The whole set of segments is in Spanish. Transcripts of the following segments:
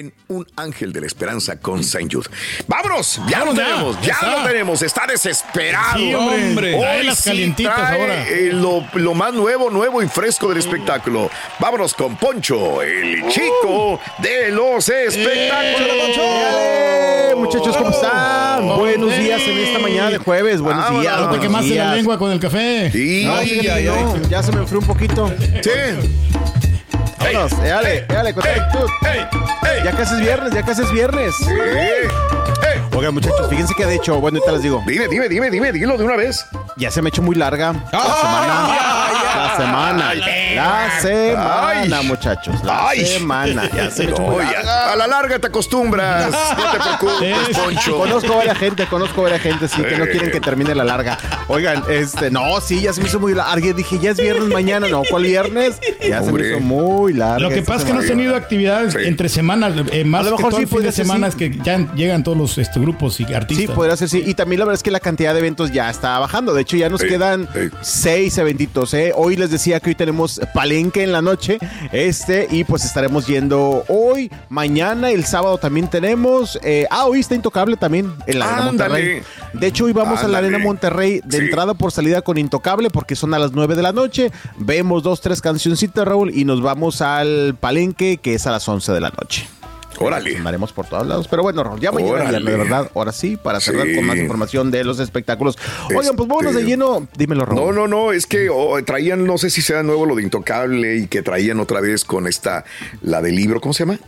En Un Ángel de la Esperanza con Saint Jude. ¡Vámonos! Ya Vámonos lo ya, tenemos, ya ya, está. lo tenemos. Está desesperado. Sí, hombre. Trae las calientitas trae, ahora. eh, lo, lo más nuevo, nuevo y fresco del espectáculo. Vámonos con Poncho, el chico de los espectáculos. ¡Eh, muchachos, ¿cómo están? Buenos días en esta mañana de jueves. Buenos Vámonos. días. No te quemaste la lengua con el café. Sí. No, fíjate que no, ya se me enfrió un poquito. Sí. Vámonos, dale, dale, con toda actitud. ¡Ey! ¡Ey! Ya casi es viernes, ya casi es viernes. Sí. ¡Ey! Oigan, muchachos, fíjense que de hecho, bueno, ahorita les digo, Dime, dime, dime, dime, dilo de una vez. ya se me ha hecho muy larga la semana. La semana. La semana, Ay. muchachos. La Ay. semana. Ya se me a la larga te acostumbras. No te preocupes, Poncho. Conozco varias gente, conozco varias gente, sí, que no quieren que termine la larga. Oigan, este, no, sí, ya se me hizo muy larga. Dije, ya es viernes mañana, no, ¿cuál viernes? Ya se me hizo muy larga. Lo que pasa es que no has tenido actividades Sí. entre semanas, eh, más A lo que mejor todo sí el fin de ser, semana, sí. es que ya llegan todos los este, grupos y Sí, artistas. podría ser, sí. Y también la verdad es que la cantidad de eventos ya está bajando. De hecho, ya nos Sí, quedan sí. seis eventitos. ¿eh? Hoy les decía que hoy tenemos palenque en la noche. Este, y pues estaremos yendo hoy, mañana, el sábado también tenemos. eh, ah, hoy está Intocable también en la Arena. Monterrey. De hecho, hoy vamos a la. Arena Monterrey de Sí. entrada por salida con Intocable porque son a las 9 de la noche. Vemos dos, tres cancioncitas, Raúl, y nos vamos al palenque que es a las 11 de la noche. Órale. Andaremos por todos lados. Pero bueno, ya mañana, Órale. de verdad, ahora sí, para cerrar Sí. con más información de los espectáculos. Oigan, pues vámonos de Este- lleno. Dímelo, Raúl. No, no, no, es que oh, traían, no sé si sea nuevo lo de Intocable y que traían otra vez con esta, la del libro, ¿cómo se llama?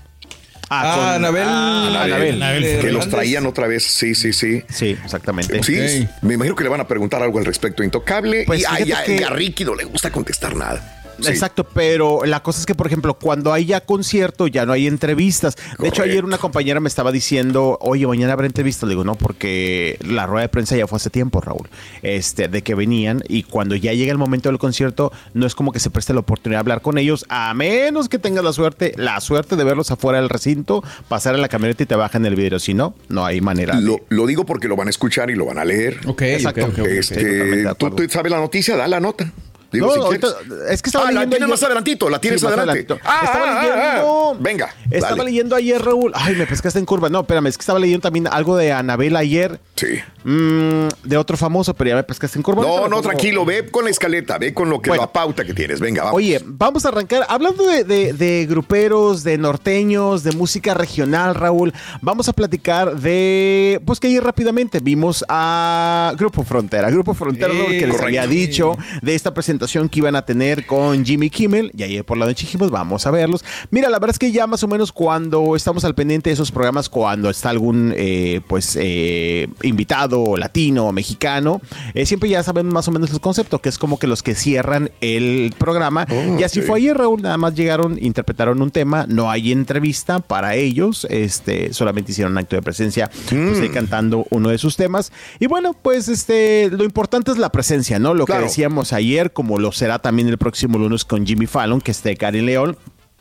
Ah, con- Ah, Anabel. Ah, Anabel. Anabel Que los traían otra vez, sí, sí, sí. Sí, exactamente. Sí, me imagino que le van a preguntar algo al respecto a Intocable Pues y ay, que- a Ricky no le gusta contestar nada. Sí. Exacto, pero la cosa es que, por ejemplo, cuando hay ya concierto, ya no hay entrevistas. De hecho, ayer una compañera me estaba diciendo, oye, mañana habrá entrevistas. Le digo, no, porque la rueda de prensa ya fue hace tiempo, Raúl, este, de que venían y cuando ya llega el momento del concierto, no es como que se preste la oportunidad de hablar con ellos, a menos que tengas la suerte, la suerte de verlos afuera del recinto, pasar en la camioneta y te bajan el vidrio. Si no, no hay manera. de- Lo, digo porque lo van a escuchar y lo van a leer. Ok, Exacto. Este, tú, tú sabes la noticia, da la nota. Digo, No, si ahorita- quieres. es que estaba Ah, la leyendo tienes ayer- más adelantito, la tienes Sí, adelante. adelantito. Ah, estaba ah, leyendo. ah, venga, Estaba dale. leyendo ayer, Raúl. Ay, me pescaste en curva. No, espérame, es que estaba leyendo también algo de Anabel ayer. Sí. mm, de otro famoso, pero ya me pescaste en curva. No, no, tranquilo, ve con la escaleta, ve con lo que Bueno. la pauta que tienes. Venga, vamos. Oye, vamos a arrancar. Hablando de, de- de gruperos, de norteños, de música regional, Raúl, vamos a platicar de. Pues que ayer rápidamente vimos a Grupo Frontera. Grupo Frontera, Sí, Raúl, que les había dicho de esta presentación que iban a tener con Jimmy Kimmel. Y ayer por la noche dijimos, vamos a verlos. Mira, la verdad es que ya más o menos cuando estamos al pendiente de esos programas, cuando está algún, eh, pues, eh, invitado latino o mexicano, eh, siempre ya saben más o menos el concepto, que es como que los que cierran el programa. y así fue ayer, Raúl, nada más llegaron, interpretaron un tema, no hay entrevista para ellos, este, solamente hicieron un acto de presencia, pues, ahí cantando uno de sus temas. Y bueno, pues este, lo importante es la presencia, ¿no? Lo Claro. que decíamos ayer, como lo será también el próximo lunes con Jimmy Fallon, que esté Karin León.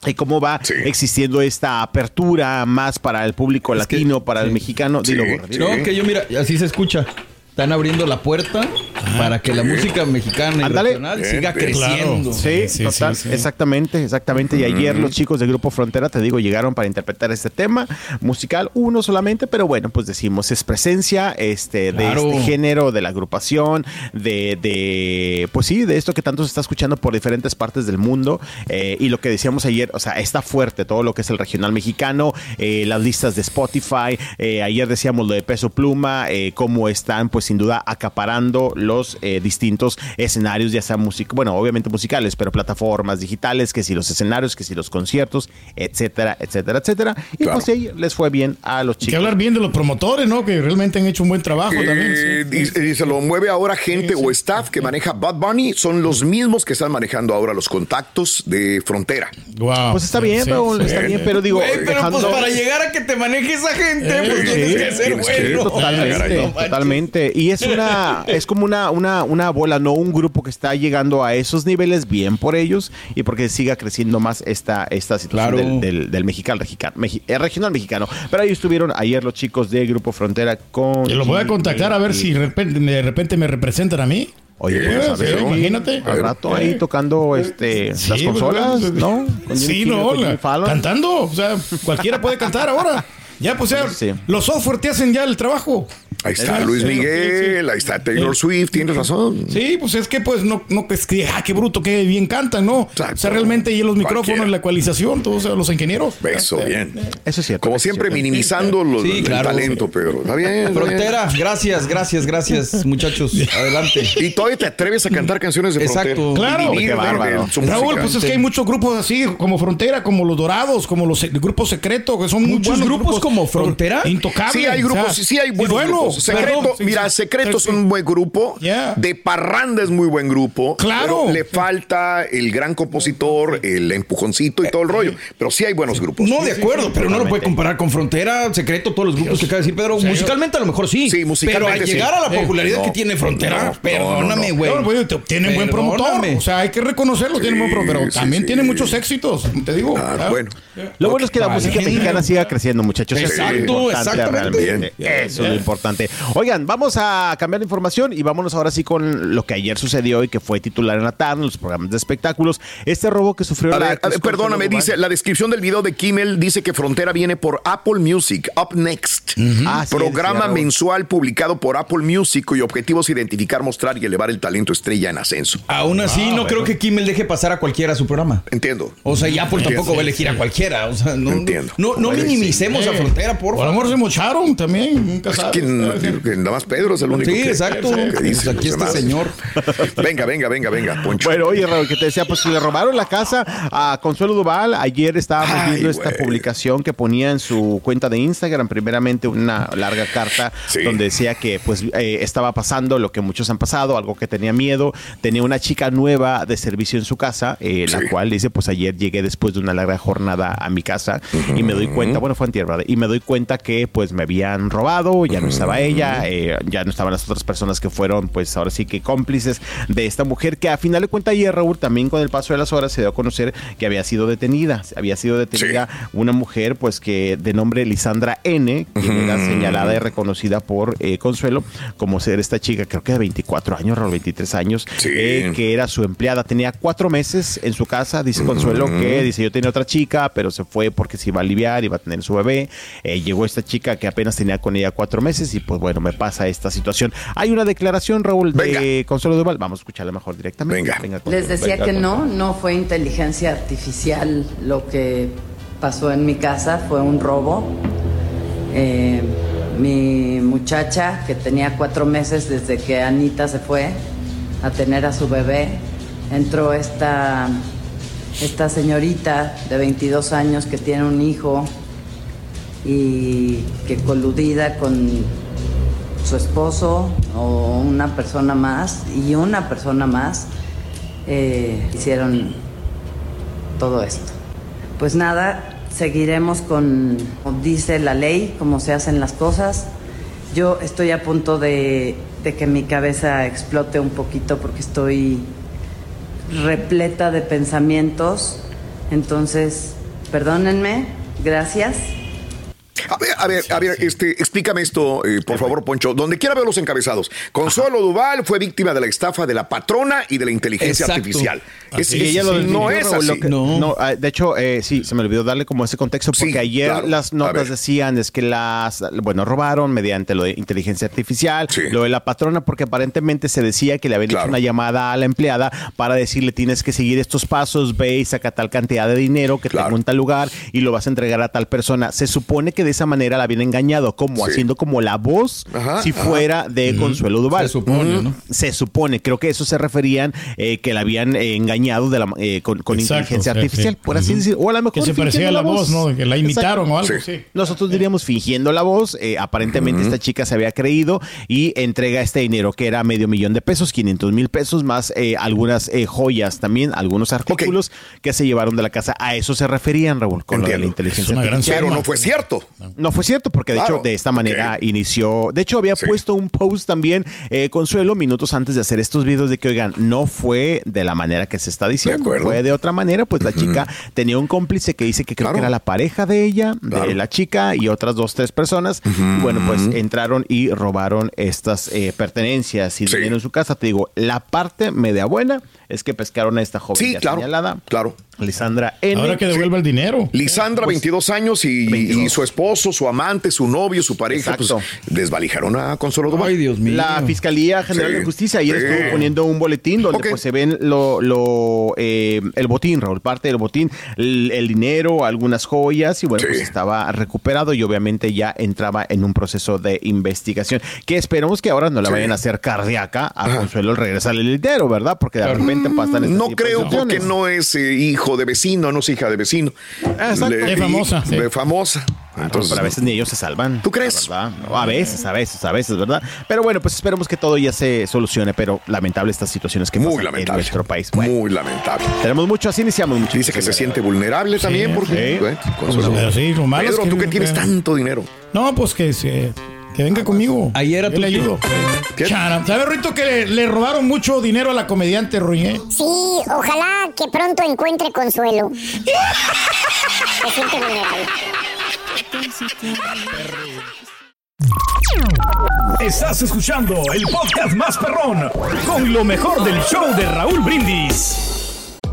Y cómo va Sí. existiendo esta apertura más para el público Es que- latino, para el sí. mexicano. Sí, dilo. No, que yo mira, así se escucha. Están abriendo la puerta para que la música mexicana y Ándale. regional siga creciendo. Sí, Sí, sí, total, sí, sí. exactamente, exactamente. Y ayer los chicos de Grupo Frontera, te digo, llegaron para interpretar este tema musical, uno solamente, pero bueno, pues decimos, es presencia este, de Claro. este género, de la agrupación, de, de, pues sí, de esto que tanto se está escuchando por diferentes partes del mundo. eh, y lo que decíamos ayer, o sea, está fuerte todo lo que es el regional mexicano, eh, las listas de Spotify. eh, ayer decíamos lo de Peso Pluma, eh, cómo están, pues sin duda, acaparando los eh, distintos escenarios, ya sea música, bueno, obviamente musicales, pero plataformas digitales, que si los escenarios, que si los conciertos, etcétera, etcétera, etcétera. Y Claro. pues sí, les fue bien a los Hay que chicos. hablar bien de los promotores, ¿no? Que realmente han hecho un buen trabajo Eh, también. sí. dice- dice, lo mueve ahora gente o staff que maneja Bad Bunny. Son los mismos que están manejando ahora los contactos de frontera. Guau. Pues está bien, Sí, Raúl, sí. está bien, pero digo, Güey, pero dejando- pues para llegar a que te maneje esa gente, pues Sí, tienes que ser tienes que- bueno. Totalmente, no totalmente. Y es una, es como una, una, una bola, no un grupo que está llegando a esos niveles, bien por ellos, y porque siga creciendo más esta, esta situación Claro. del, del, del mexicano, mexicano, mexi- eh, regional mexicano. Pero ahí estuvieron ayer los chicos de Grupo Frontera con. Los voy a contactar a ver si de repente, de repente me representan a mí. Oye, Sí, pues, a sí, ver, imagínate. Al rato ahí tocando este, Sí, las consolas, pues, ¿no? Con Sí, no, la- cantando. O sea, cualquiera puede cantar ahora. Ya, pues, o sea, Sí. los software te hacen ya el trabajo. Ahí está Luis sí, Miguel, ahí está Taylor Swift, tienes razón. Sí, pues es que pues no, no es que, ah, qué bruto, qué bien cantan, ¿no? Exacto. O sea, realmente y los micrófonos, Cualquiera. la ecualización, todos o sea, los ingenieros. Eso, bien. Eso es cierto. Como siempre, cierto. minimizando los, Sí, el claro. talento, Pedro. Está bien. Frontera, gracias, gracias, gracias, muchachos. Adelante. Y todavía te atreves a cantar canciones de Exacto. frontera. Claro. Qué bárbaro. Raúl, pues es que hay muchos grupos así, como Frontera, como Los Dorados, como los el grupo secreto, que son muy ¿Muchos grupos como Frontera? Intocables. Sí hay o sea, grupos, sí hay buenos bueno, grupos. Secreto, perdón, sí, mira, sí, Secreto sí, es un buen grupo. Yeah. De Parranda es muy buen grupo. Claro. pero le falta el gran compositor, el empujoncito y todo el rollo. Pero sí hay buenos grupos. No, de acuerdo, pero no lo puede comparar con Frontera, Secreto, todos los grupos que acaba de decir Pedro. Musicalmente a lo mejor sí. Sí, musicalmente Pero al sí. llegar a la Eh, popularidad no, que tiene Frontera, no, no, perdóname, no, no. güey. Bueno, pues, te- tienen buen promotor. O sea, hay que reconocerlo, tienen buen promotor. Pero sí, también sí. tienen muchos éxitos, te digo. Ah, bueno. Lo bueno es que la Vale. música mexicana siga creciendo, muchachos. Eso es lo Exacto, importante exactamente. realmente. Eso es lo importante. Oigan, vamos a cambiar de información y vámonos ahora sí con lo que ayer sucedió y que fue titular en la tarde, en los programas de espectáculos. Este robo que sufrió A la ver, a ver, actriz perdóname, dice la descripción del video de Kimmel dice que Frontera viene por Apple Music, Up Next. Ah, sí, programa mensual publicado por Apple Music cuyo objetivo es identificar, mostrar y elevar el talento estrella en ascenso. Aún así, no creo que Kimmel deje pasar a cualquiera a su programa. Entiendo. O sea, y Apple Entiendo. tampoco va a elegir a cualquiera. O sea, no, Entiendo. no, minimicemos a Eh, Frontera, por O a lo favor. mejor se mocharon también. Nunca Es sabes. que, n- que nada más Pedro es el único Sí, que, exacto. que dice Pues aquí este demás. señor. Venga, venga, venga, venga, Poncho. Bueno, oye, Raúl, que te decía, pues le robaron la casa a Consuelo Duval. Ayer estábamos Ay, viendo esta publicación que ponía en su cuenta de Instagram, primeramente una larga carta Sí. donde decía que pues eh, estaba pasando lo que muchos han pasado, algo que tenía miedo. Tenía una chica nueva de servicio en su casa, eh, la cual dice, pues ayer llegué después de una larga jornada a mi casa y me doy cuenta, bueno, fue antier, ¿verdad? y me doy cuenta que pues me habían robado, ya no estaba ella, eh, ya no estaban las otras personas que fueron, pues ahora sí que cómplices de esta mujer que a final de cuentas ayer Raúl también con el paso de las horas se dio a conocer que había sido detenida, había sido detenida una mujer pues que de nombre Lisandra N, que era señalada y reconocida por eh, Consuelo como ser esta chica, creo que de 24 años, Raúl, 23 años, Sí. eh, que era su empleada, tenía cuatro meses en su casa, dice Consuelo que dice yo tenía otra chica, pero se fue porque se iba a aliviar, iba a tener su bebé, Eh, llegó esta chica que apenas tenía con ella cuatro meses y pues bueno, me pasa esta situación. Hay una declaración, Raúl, de Consuelo Duval, vamos a escucharla mejor directamente. Venga. Consuelo. Les decía Venga, que no, no fue inteligencia artificial lo que pasó en mi casa, fue un robo. Eh, mi muchacha, que tenía cuatro meses desde que Anita se fue a tener a su bebé, entró esta, esta señorita de 22 años que tiene un hijo y que coludida con su esposo o una persona más y una persona más eh, hicieron todo esto. Pues nada, seguiremos con, dice la ley, como se hacen las cosas. Yo estoy a punto de, de que mi cabeza explote un poquito porque estoy repleta de pensamientos. Entonces, perdónenme, gracias. A ver, a ver, a ver, este, explícame esto, eh, por favor, Poncho. Donde quiera ver los encabezados. Consuelo Duval fue víctima de la estafa de la patrona y de la inteligencia Exacto. artificial. Es- ella lo no es así. lo que- no, ah, de hecho, eh, sí, se me olvidó darle como ese contexto porque Sí, ayer claro. las notas decían es que las, bueno, robaron mediante lo de inteligencia artificial, Sí. lo de la patrona, porque aparentemente se decía que le habían Claro. hecho una llamada a la empleada para decirle tienes que seguir estos pasos, ve y saca tal cantidad de dinero que Claro. tengo en tal lugar y lo vas a entregar a tal persona. Se supone que de esa manera la habían engañado, como Sí. haciendo como la voz Ajá, si ajá. fuera de Consuelo Duval. Se supone, ¿no? Se supone, creo que eso se referían eh, que la habían eh, engañado de la, eh, con, con Exacto, inteligencia sí, artificial, sí. por así decirlo. O a lo mejor Que se parecía a la voz, ¿no? Que la imitaron o algo, Sí. sí. Nosotros diríamos fingiendo la voz. eh, aparentemente esta chica se había creído y entrega este dinero que era medio millón de pesos, 500 mil pesos, más eh, algunas eh, joyas también, algunos artículos que se llevaron de la casa. A eso se referían, Raúl, con de la Entiendo. inteligencia Es una gran artificial. Pero no fue cierto. No fue cierto, porque de Claro. hecho de esta manera inició. De hecho, había Sí. puesto un post también, eh, Consuelo, minutos antes de hacer estos videos de que, oigan, no fue de la manera que se está diciendo. acuerdo. Fue de otra manera, pues la chica tenía un cómplice que dice que creo Claro. que era la pareja de ella, Claro. de la chica y otras dos, tres personas. Y bueno, pues entraron y robaron estas eh, pertenencias y Sí. dinero en su casa. Te digo, la parte media buena es que pescaron a esta joven Sí, ya claro. señalada, Claro. Lisandra N. Ahora que devuelva el dinero. Lisandra, 22 años, y, 22. y su esposo, su amante, su novio, su pareja, pues Exacto. desvalijaron a Consuelo Duval. Ay, Dios mío. La Fiscalía General Sí. de Justicia ayer Sí. estuvo poniendo un boletín donde pues se ven lo, lo, eh, el botín, Raúl, parte del botín, el, el dinero, algunas joyas y bueno, Sí. pues estaba recuperado y obviamente ya entraba en un proceso de investigación que esperemos que ahora no la Sí. vayan a hacer cardíaca a Consuelo al regresar el dinero, ¿verdad? Porque de repente pasan este No tipo de creo porque situaciones. no es eh, hijo de vecino, no es hija de vecino. Exacto. Le- Es famosa, y- sí. de famosa. Ah, Entonces, pero a veces ni ellos se salvan. ¿Tú crees? No, a veces, a veces, a veces, ¿verdad? Pero bueno, pues esperemos que todo ya se solucione, pero lamentable estas situaciones que muy pasan en lamentable. nuestro país. Bueno, Muy lamentable. tenemos mucho, así iniciamos mucho. Dice que se siente vulnerable también porque sí. bueno, Consuelo. Pero sí, lo malo es Pedro, que- tú que tienes tanto dinero. No, pues que, se- que venga conmigo. Ayer a Yo tu le ayudo. ¿Qué? Chara, ¿Sabe, Rito, que le, le robaron mucho dinero a la comediante Ruñé? Sí, ojalá que pronto encuentre consuelo. Se siente vulnerable. Estás escuchando el podcast más perrón con lo mejor del show de Raúl Brindis.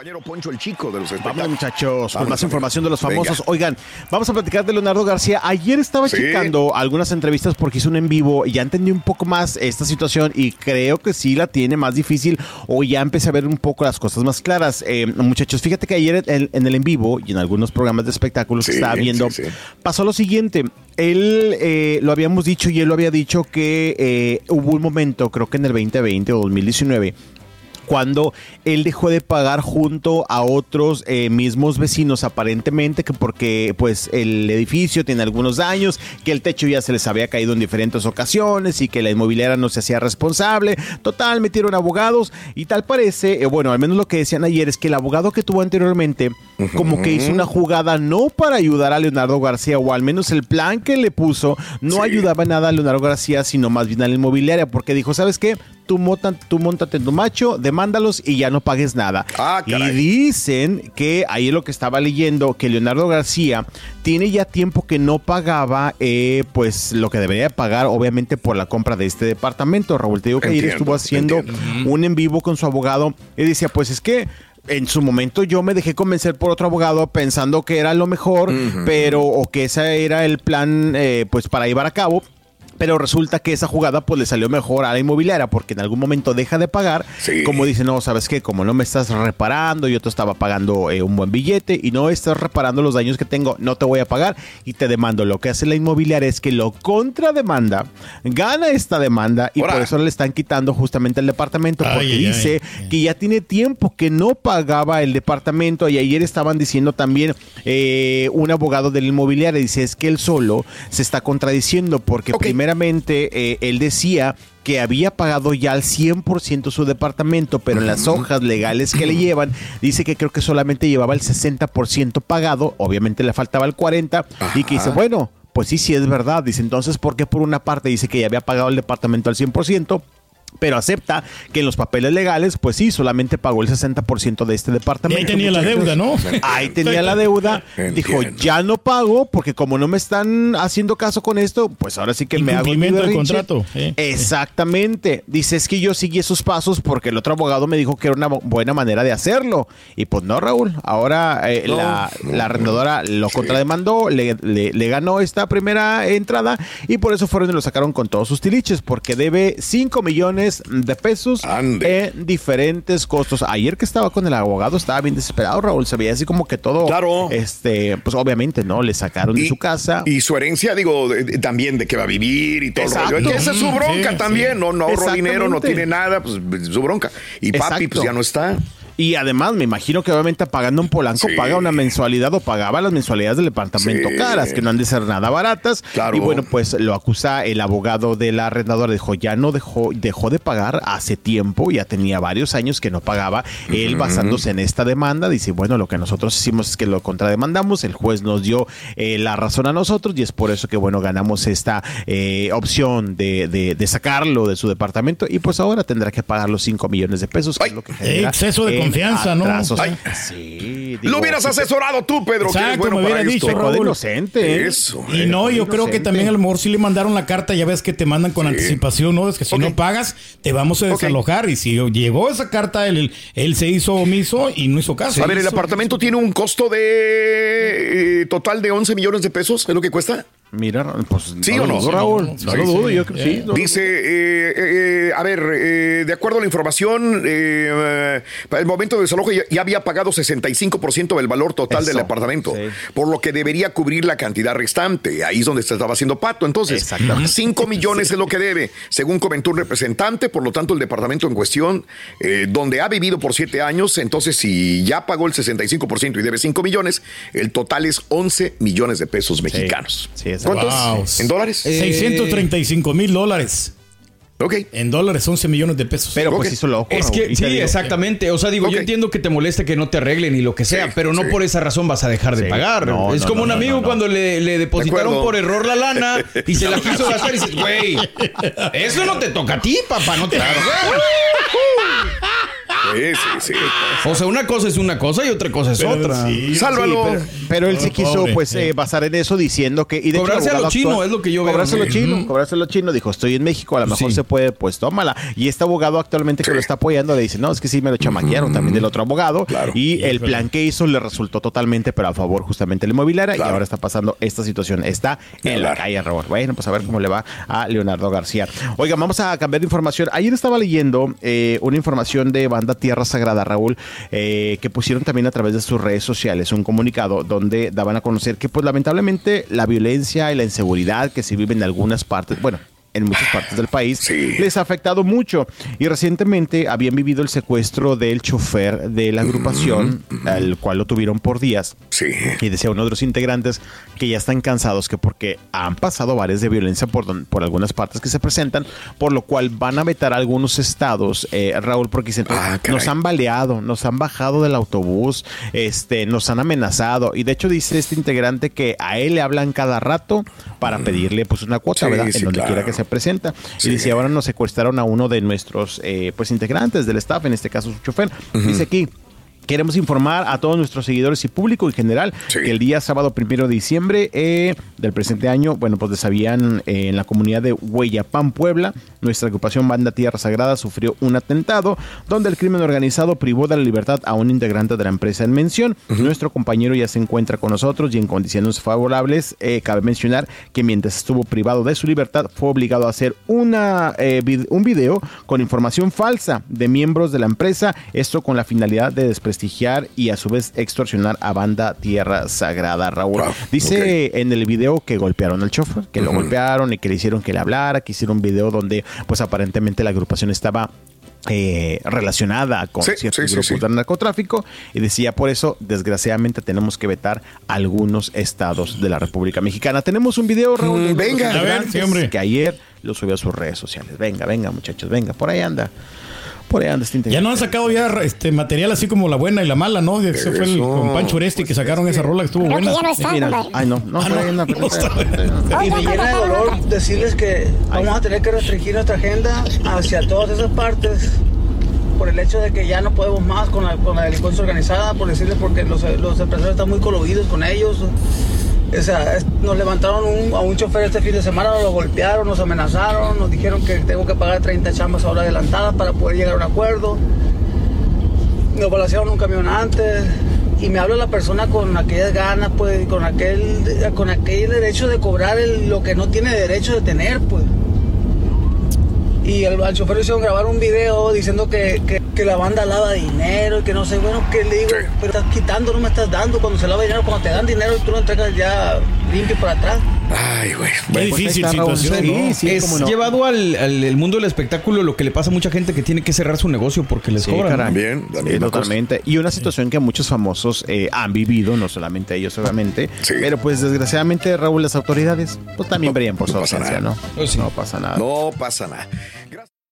Compañero Poncho el Chico de los Vamos muchachos, con más información de los Venga. famosos. Oigan, vamos a platicar de Leonardo García. Ayer estaba Sí. checando algunas entrevistas porque hizo un en vivo y ya entendí un poco más esta situación y creo que sí la tiene más difícil o ya empecé a ver un poco las cosas más claras. Eh, muchachos, fíjate que ayer en, en el en vivo y en algunos programas de espectáculos que estaba viendo, sí. pasó lo siguiente. Él, eh, lo habíamos dicho y él lo había dicho que eh, hubo un momento, creo que en el 2020 o 2019, cuando él dejó de pagar junto a otros eh, mismos vecinos aparentemente que porque pues el edificio tiene algunos daños, que el techo ya se les había caído en diferentes ocasiones y que la inmobiliaria no se hacía responsable. Total, metieron abogados y tal parece, eh, bueno, al menos lo que decían ayer es que el abogado que tuvo anteriormente como que hizo una jugada no para ayudar a Leonardo García o al menos el plan que le puso no ayudaba nada a Leonardo García, sino más bien a la inmobiliaria porque dijo, ¿sabes qué? tú, monta, tú montate en tu macho, demándalos y ya no pagues nada. Ah, y dicen que ahí es lo que estaba leyendo, que Leonardo García tiene ya tiempo que no pagaba eh, pues lo que debería de pagar obviamente por la compra de este departamento. Raúl, te digo que ayer estuvo haciendo entiendo. un en vivo con su abogado y decía pues es que en su momento yo me dejé convencer por otro abogado pensando que era lo mejor, pero o que ese era el plan eh, pues para llevar a cabo. Pero resulta que esa jugada pues le salió mejor a la inmobiliaria porque en algún momento deja de pagar. Como dice, no, sabes qué, como no me estás reparando, yo te estaba pagando eh, un buen billete y no estás reparando los daños que tengo, no te voy a pagar y te demando. Lo que hace la inmobiliaria es que lo contrademanda, gana esta demanda y por eso le están quitando justamente el departamento Ay, porque ay, dice que ya tiene tiempo que no pagaba el departamento y ayer estaban diciendo también eh, un abogado del inmobiliario dice es que él solo se está contradiciendo porque primeramente eh, él decía que había pagado ya al 100% su departamento, pero en las hojas legales que le llevan, dice que creo que solamente llevaba el 60% pagado, obviamente le faltaba el 40% y que dice, bueno, pues sí, sí es verdad, dice entonces, ¿por qué por una parte dice que ya había pagado el departamento al 100%? Pero acepta que en los papeles legales, pues sí, solamente pagó el 60% de este departamento. Y ahí tenía la deuda, ¿no? Ahí tenía la deuda. Dijo, ya no pago porque como no me están haciendo caso con esto, pues ahora sí que me hago Incumplimiento del contrato, eh. Exactamente. Dice, es que yo seguí esos pasos porque el otro abogado me dijo que era una bu- buena manera de hacerlo. Y pues no, Raúl. Ahora eh, No, la, no, la arrendadora lo contrademandó, le, le- le ganó esta primera entrada y por eso fueron y lo sacaron con todos sus tiliches porque debe 5 millones de pesos en diferentes costos. Ayer que estaba con el abogado estaba bien desesperado, Raúl. Se veía así como que todo. Claro. Este, pues obviamente, ¿no? Le sacaron de su casa. Y su herencia, digo, de- de- también de que va a vivir y todo. el Exacto. rollo. Esa es su Mm, bronca sí, también. sí. No, no ahorró dinero, no tiene nada, pues su bronca. Y papi, Exacto. pues ya no está. Y además, me imagino que obviamente pagando un Polanco paga una mensualidad o pagaba las mensualidades del departamento Sí. caras, que no han de ser nada baratas. Claro. Y bueno, pues lo acusa el abogado de la arrendadora. Dijo, ya no dejó, dejó de pagar hace tiempo, ya tenía varios años que no pagaba. Él basándose en esta demanda, dice, bueno, lo que nosotros hicimos es que lo contrademandamos, el juez nos dio eh, la razón a nosotros y es por eso que, bueno, ganamos esta eh, opción de, de- de sacarlo de su departamento y pues ahora tendrá que pagar los 5 millones de pesos, que es lo que genera exceso de en confianza, ¿no? Ay. Sí, Lo hubieras asesorado tú, Pedro, que Exacto, bueno me esto. dicho, Raúl. ¿eh? Eso. Y no, yo creo que también a lo mejor sí le mandaron la carta, ya ves que te mandan con anticipación, ¿no? Es que si no pagas, te vamos a desalojar. Y si llegó esa carta, él, él se hizo omiso y no hizo caso. A ver, el apartamento tiene un costo de eh, total de 11 millones de pesos, ¿es lo que cuesta? Mira, pues ¿Sí no o no? Raúl. No Sí, lo dudo, sí. yo creo que sí. Dice, eh, eh, a ver, eh, de acuerdo a la información, eh, eh, para el momento de desalojo ya, ya había pagado 65% del valor total Eso, del apartamento, por lo que debería cubrir la cantidad restante. Ahí es donde se estaba haciendo pato. Entonces, Exactamente. 5 millones es lo que debe, según comentó un representante. Por lo tanto, el departamento en cuestión, eh, donde ha vivido por 7 años, entonces si ya pagó el 65% y debe 5 millones, el total es 11 millones de pesos mexicanos. ¿Cuántos? Wow. ¿En dólares? Eh, 635 mil dólares. Ok. En dólares, 11 millones de pesos. Pero pues hizo loco. Es que sí, exactamente. O sea, digo, yo entiendo que te moleste que no te arreglen y lo que sea, pero no por esa razón vas a dejar de Sí. pagar. No, es no, como no, un amigo no, no. cuando le, le depositaron por error la lana y se la quiso gastar y dices, güey, eso no te toca a ti, papá, no te Sí, sí, sí. O sea, una cosa es una cosa y otra cosa es Pero otra. sí, sí, pero, pero él se quiso pues eh, basar en eso diciendo que y de hecho, el Cobrarse a lo abogado chino actual- es lo que yo veo. cobrarse a lo chino cobrarse a lo chino dijo estoy en México a lo mejor Sí. se puede pues tómala y este abogado actualmente que lo está apoyando le dice no es que sí me lo chamaquearon también del otro abogado y el plan que hizo le resultó totalmente pero a favor justamente la inmobiliaria. Y ahora está pasando esta situación está en la calle Raúl bueno pues a ver cómo le va a Leonardo García. Oiga vamos a cambiar de información. Ayer estaba leyendo eh, una información de banda Tierra Sagrada Raúl eh, que pusieron también a través de sus redes sociales un comunicado donde daban a conocer que pues lamentablemente la violencia y la inseguridad que se vive en algunas partes, bueno, en muchas partes del país, les ha afectado mucho. Y recientemente habían vivido el secuestro del chofer de la agrupación, al cual lo tuvieron por días. Y decía uno de los integrantes que ya están cansados, que porque han pasado varias de violencia por, don- por algunas partes que se presentan, por lo cual van a vetar algunos estados, eh, Raúl, porque dicen, nos han baleado, nos han bajado del autobús, este, nos han amenazado. Y de hecho dice este integrante que a él le hablan cada rato para pedirle pues una cuota, Sí, ¿verdad? en donde claro. quiera que se se presenta. Y dice, ahora nos secuestraron a uno de nuestros eh, pues integrantes del staff, en este caso su chofer. Dice aquí, Queremos informar a todos nuestros seguidores y público en general que el día sábado primero de diciembre eh, del presente año, bueno, pues sabían eh, en la comunidad de Hueyapán, Puebla, nuestra agrupación Banda Tierra Sagrada sufrió un atentado donde el crimen organizado privó de la libertad a un integrante de la empresa en mención. Nuestro compañero ya se encuentra con nosotros y en condiciones favorables. Eh, cabe mencionar que mientras estuvo privado de su libertad fue obligado a hacer una, un video con información falsa de miembros de la empresa, esto con la finalidad de desprestigiar y a su vez extorsionar a banda Tierra Sagrada, Raúl. Dice en el video que golpearon al chofer, que lo golpearon y que le hicieron que le hablara, que hicieron un video donde pues aparentemente la agrupación estaba eh, relacionada con ciertos grupos de narcotráfico y decía por eso desgraciadamente tenemos que vetar algunos estados de la República Mexicana. Tenemos un video, Raúl, mm, venga, a ver, que ayer lo subió a sus redes sociales. Venga, venga muchachos, venga, por ahí anda. Por ahí anda este Ya no han sacado ya este material así como la buena y la mala, ¿no? Ese fue el con Pancho Oresti que sacaron esa rola que estuvo buena. ya no está, Ay, no, no, ah, no, Y me llena de dolor decirles que vamos a tener que restringir nuestra agenda hacia todas esas partes por el hecho de que ya no podemos más con la, con la delincuencia organizada, por decirles porque los, los empresarios están muy coludidos con ellos. O sea, nos levantaron a un chofer este fin de semana, nos lo golpearon, nos amenazaron, nos dijeron que tengo que pagar 30 chambas ahora adelantadas para poder llegar a un acuerdo. Nos balancearon un camión antes y me habla la persona con aquellas ganas, pues, con aquel, con aquel derecho de cobrar lo que no tiene derecho de tener, pues. Y al, chofer le hicieron grabar un video diciendo que, que que la banda lava dinero y que no sé, bueno, ¿qué le digo? Pero estás quitando, no me estás dando. Cuando se lava dinero, cuando te dan dinero y tú lo entregas ya limpio por atrás. Ay, güey. Qué pues difícil situación, es llevado al, mundo del espectáculo lo que le pasa a mucha gente que tiene que cerrar su negocio porque les cobran. También, totalmente. Y una situación que muchos famosos eh, han vivido, no solamente ellos, obviamente. Pero pues desgraciadamente, Raúl, las autoridades pues también verían por su ausencia, ¿no? Pues no pasa nada. No pasa nada.